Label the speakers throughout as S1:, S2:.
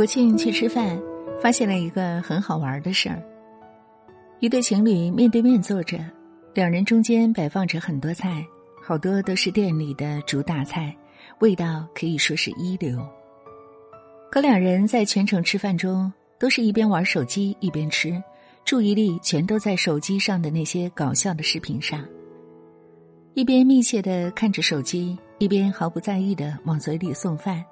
S1: 国庆去吃饭，发现了一个很好玩的事儿。一对情侣面对面坐着，两人中间摆放着很多菜，好多都是店里的主打菜，味道可以说是一流。可两人在全程吃饭中，都是一边玩手机一边吃，注意力全都在手机上的那些搞笑的视频上。一边密切的看着手机，一边毫不在意的往嘴里送饭，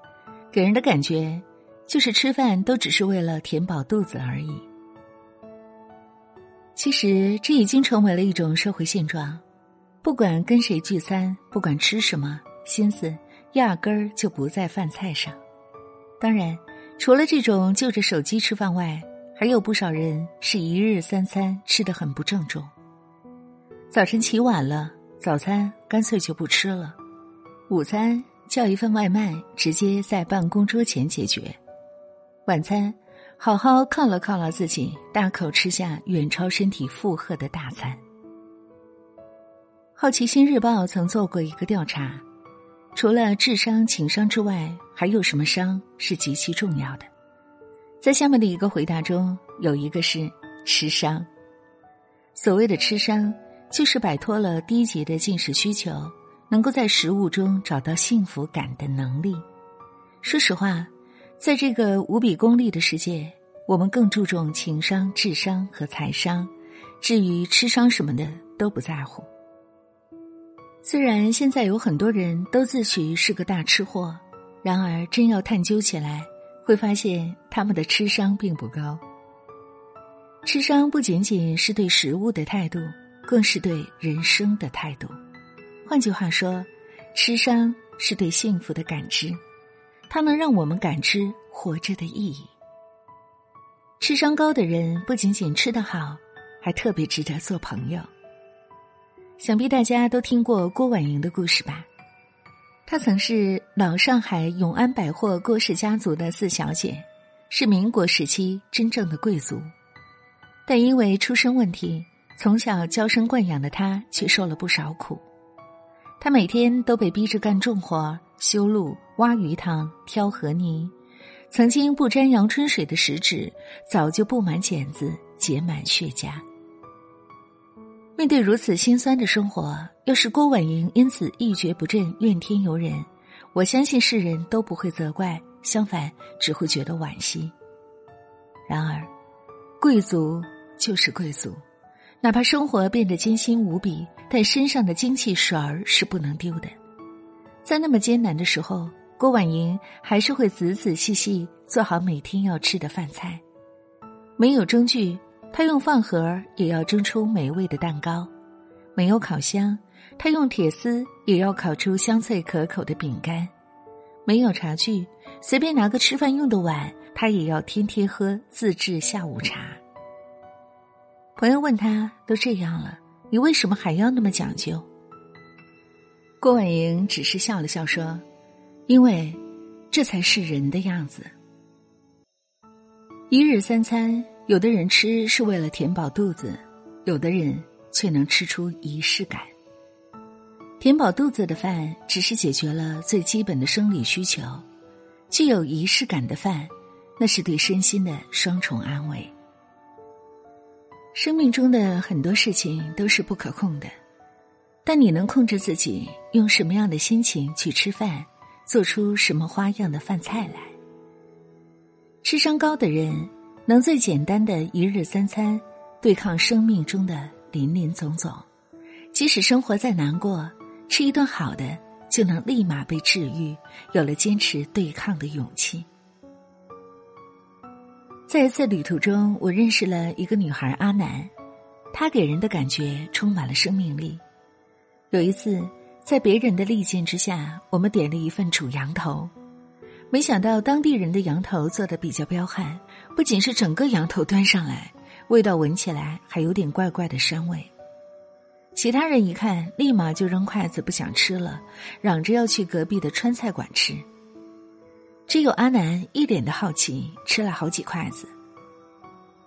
S1: 给人的感觉。就是吃饭都只是为了填饱肚子而已。其实这已经成为了一种社会现状，不管跟谁聚餐，不管吃什么，心思压根儿就不在饭菜上。当然，除了这种就着手机吃饭外，还有不少人是一日三餐吃的很不郑重。早晨起晚了，早餐干脆就不吃了，午餐叫一份外卖，直接在办公桌前解决。晚餐，好好犒劳犒劳自己，大口吃下远超身体负荷的大餐。好奇心日报曾做过一个调查，除了智商、情商之外，还有什么商是极其重要的？在下面的一个回答中，有一个是吃商。所谓的吃商，就是摆脱了低级的进食需求，能够在食物中找到幸福感的能力。说实话。在这个无比功利的世界，我们更注重情商、智商和财商，至于吃商什么的都不在乎。虽然现在有很多人都自诩是个大吃货，然而真要探究起来，会发现他们的吃商并不高。吃商不仅仅是对食物的态度，更是对人生的态度。换句话说，吃商是对幸福的感知。它能让我们感知活着的意义。智商高的人不仅仅吃得好，还特别值得做朋友。想必大家都听过郭婉莹的故事吧？她曾是老上海永安百货郭氏家族的四小姐，是民国时期真正的贵族。但因为出身问题，从小娇生惯养的她却受了不少苦。她每天都被逼着干重活。修路、挖鱼塘、挑河泥，曾经不沾阳春水的食指，早就布满茧子，结满血痂。面对如此心酸的生活，要是郭婉莹因此一蹶不振、怨天尤人，我相信世人都不会责怪，相反只会觉得惋惜。然而，贵族就是贵族，哪怕生活变得艰辛无比，但身上的精气神儿是不能丢的。在那么艰难的时候，郭婉莹还是会仔仔细细做好每天要吃的饭菜。没有蒸具，她用饭盒也要蒸出美味的蛋糕；没有烤箱，她用铁丝也要烤出香脆可口的饼干；没有茶具，随便拿个吃饭用的碗，她也要天天喝自制下午茶。朋友问他：“都这样了，你为什么还要那么讲究？”郭婉莹只是笑了笑说：“因为，这才是人的样子。一日三餐，有的人吃是为了填饱肚子，有的人却能吃出仪式感。填饱肚子的饭只是解决了最基本的生理需求，具有仪式感的饭，那是对身心的双重安慰。生命中的很多事情都是不可控的。”但你能控制自己用什么样的心情去吃饭，做出什么花样的饭菜来？智商高的人能最简单的一日三餐对抗生命中的林林总总，即使生活再难过，吃一顿好的就能立马被治愈，有了坚持对抗的勇气。在一次旅途中，我认识了一个女孩阿南，她给人的感觉充满了生命力。有一次，在别人的力荐之下，我们点了一份煮羊头，没想到当地人的羊头做的比较彪悍，不仅是整个羊头端上来，味道闻起来还有点怪怪的膻味。其他人一看，立马就扔筷子不想吃了，嚷着要去隔壁的川菜馆吃。只有阿南一脸的好奇，吃了好几筷子。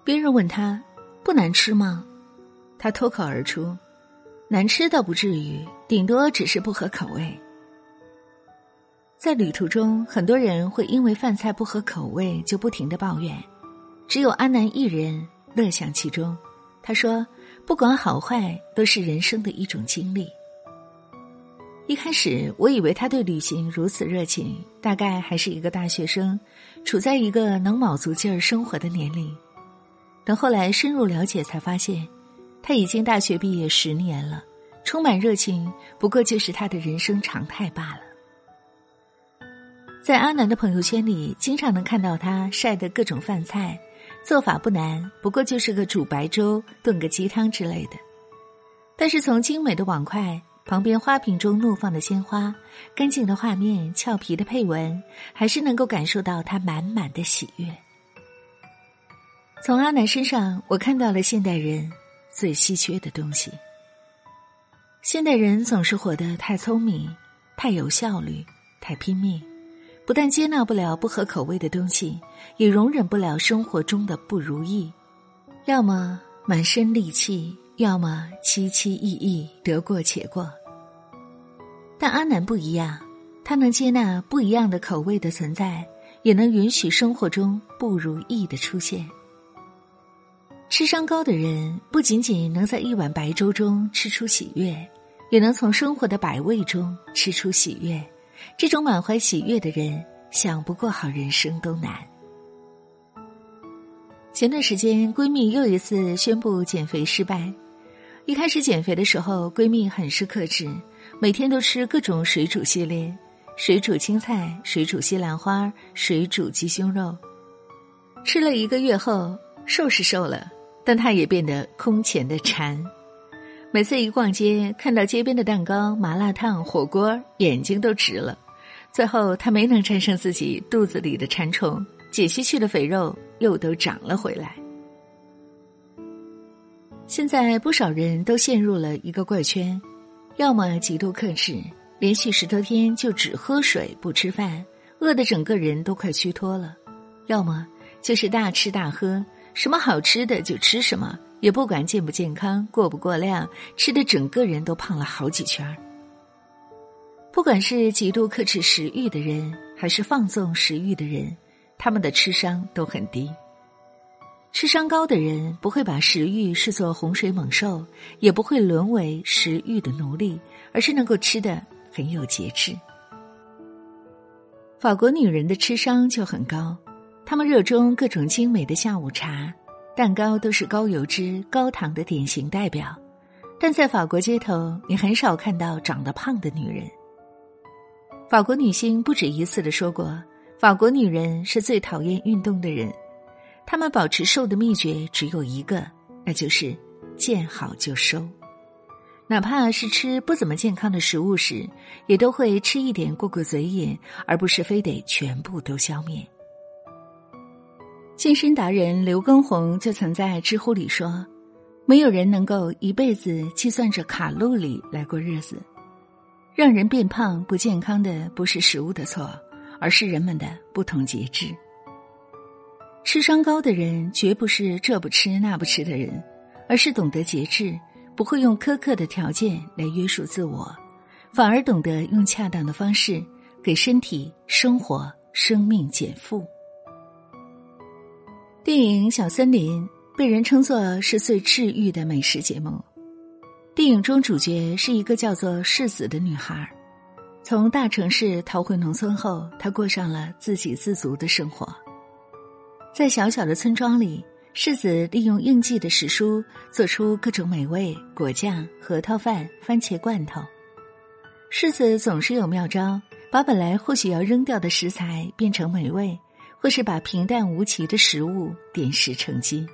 S1: 别人问他不难吃吗？他脱口而出。难吃倒不至于，顶多只是不合口味。在旅途中，很多人会因为饭菜不合口味就不停的抱怨，只有阿南一人乐享其中。他说：“不管好坏，都是人生的一种经历。”一开始，我以为他对旅行如此热情，大概还是一个大学生，处在一个能卯足劲儿生活的年龄。等后来深入了解，才发现，他已经大学毕业十年了，充满热情，不过就是他的人生常态罢了。在阿南的朋友圈里，经常能看到他晒的各种饭菜，做法不难，不过就是个煮白粥、炖个鸡汤之类的。但是从精美的碗筷。旁边花瓶中怒放的鲜花，干净的画面，俏皮的配文，还是能够感受到他满满的喜悦。从阿南身上，我看到了现代人最稀缺的东西。现代人总是活得太聪明、太有效率、太拼命，不但接纳不了不合口味的东西，也容忍不了生活中的不如意，要么满身戾气，要么凄凄意意，得过且过。但阿南不一样，他能接纳不一样的口味的存在，也能允许生活中不如意的出现。智商高的人不仅仅能在一碗白粥中吃出喜悦，也能从生活的百味中吃出喜悦。这种满怀喜悦的人，想不过好人生都难。前段时间，闺蜜又一次宣布减肥失败。一开始减肥的时候，闺蜜很是克制。每天都吃各种水煮系列，水煮青菜、水煮西兰花、水煮鸡胸肉。吃了一个月后，瘦是瘦了，但他也变得空前的馋。每次一逛街，看到街边的蛋糕、麻辣烫、火锅，眼睛都直了。最后，他没能战胜自己肚子里的馋虫，解析去的肥肉又都长了回来。现在不少人都陷入了一个怪圈。要么极度克制，连续十多天就只喝水不吃饭，饿得整个人都快虚脱了；要么就是大吃大喝，什么好吃的就吃什么，也不管健不健康、过不过量，吃的整个人都胖了好几圈儿。不管是极度克制食欲的人，还是放纵食欲的人，他们的吃商都很低。吃商高的人不会把食欲视作洪水猛兽，也不会沦为食欲的奴隶，而是能够吃的很有节制。法国女人的吃商就很高，他们热衷各种精美的下午茶，蛋糕都是高油脂、高糖的典型代表。但在法国街头，你很少看到长得胖的女人。法国女星不止一次的说过，法国女人是最讨厌运动的人。她们保持瘦的秘诀只有一个，那就是见好就收。哪怕是吃不怎么健康的食物时，也都会吃一点过过嘴瘾，而不是非得全部都消灭。健身达人刘畊宏就曾在知乎里说：“没有人能够一辈子计算着卡路里来过日子。让人变胖不健康的不是食物的错，而是人们的不同节制。”吃商高的人绝不是这不吃那不吃的人，而是懂得节制，不会用苛刻的条件来约束自我，反而懂得用恰当的方式给身体、生活、生命减负。电影《小森林》被人称作是最治愈的美食节目。电影中主角是一个叫做世子的女孩，从大城市逃回农村后，她过上了自给自足的生活。在小小的村庄里，世子利用应季的时蔬做出各种美味果酱、核桃饭、番茄罐头。世子总是有妙招，把本来或许要扔掉的食材变成美味，或是把平淡无奇的食物点石成金。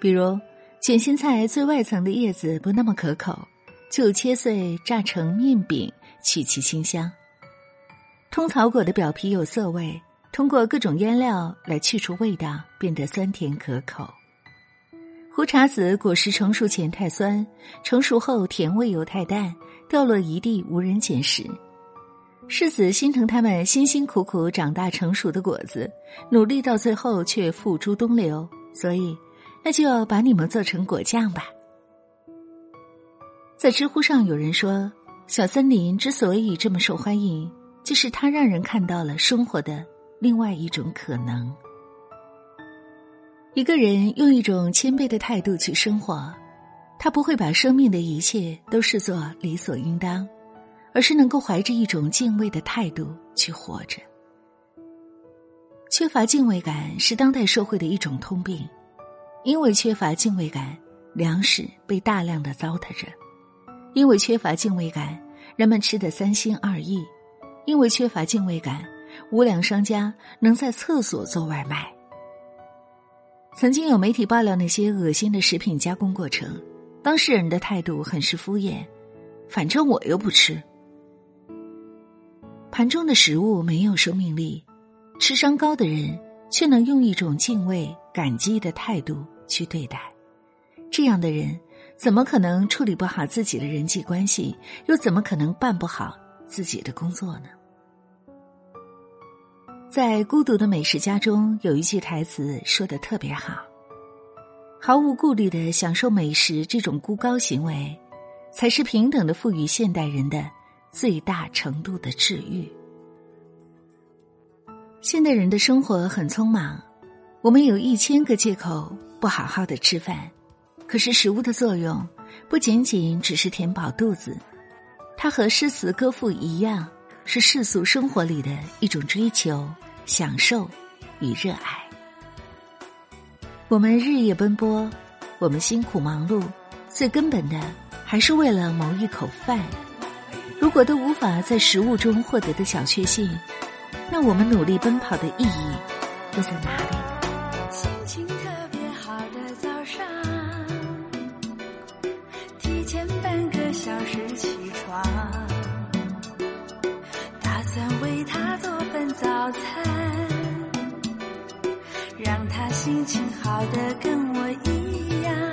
S1: 比如，卷心菜最外层的叶子不那么可口，就切碎炸成面饼，去其清香。通草果的表皮有涩味。通过各种腌料来去除味道，变得酸甜可口。胡茶子果实成熟前太酸，成熟后甜味又太淡，掉落一地无人捡拾。世子心疼他们辛辛苦苦长大成熟的果子，努力到最后却付诸东流，所以那就要把你们做成果酱吧。在知乎上有人说，小森林之所以这么受欢迎。就是它让人看到了生活的另外一种可能。一个人用一种谦卑的态度去生活，他不会把生命的一切都视作理所应当，而是能够怀着一种敬畏的态度去活着。缺乏敬畏感是当代社会的一种通病，因为缺乏敬畏感，粮食被大量的糟蹋着；因为缺乏敬畏感，人们吃的三心二意；因为缺乏敬畏感，无良商家能在厕所做外卖。曾经有媒体爆料那些恶心的食品加工过程，当事人的态度很是敷衍，反正我又不吃。盘中的食物没有生命力，智商高的人却能用一种敬畏、感激的态度去对待。这样的人怎么可能处理不好自己的人际关系，又怎么可能办不好自己的工作呢？在《孤独的美食家》中，有一句台词说的特别好：“毫无顾虑的享受美食这种孤高行为，才是平等的赋予现代人的最大程度的治愈。”现代人的生活很匆忙，我们有一千个借口不好好的吃饭，可是食物的作用不仅仅只是填饱肚子，它和诗词歌赋一样。是世俗生活里的一种追求、享受与热爱。我们日夜奔波，我们辛苦忙碌，最根本的还是为了谋一口饭。如果都无法在食物中获得的小确幸，那我们努力奔跑的意义又在哪里？
S2: 心情特别好的早上，提前半个小时起床。打算为他做份早餐，让他心情好的跟我一样。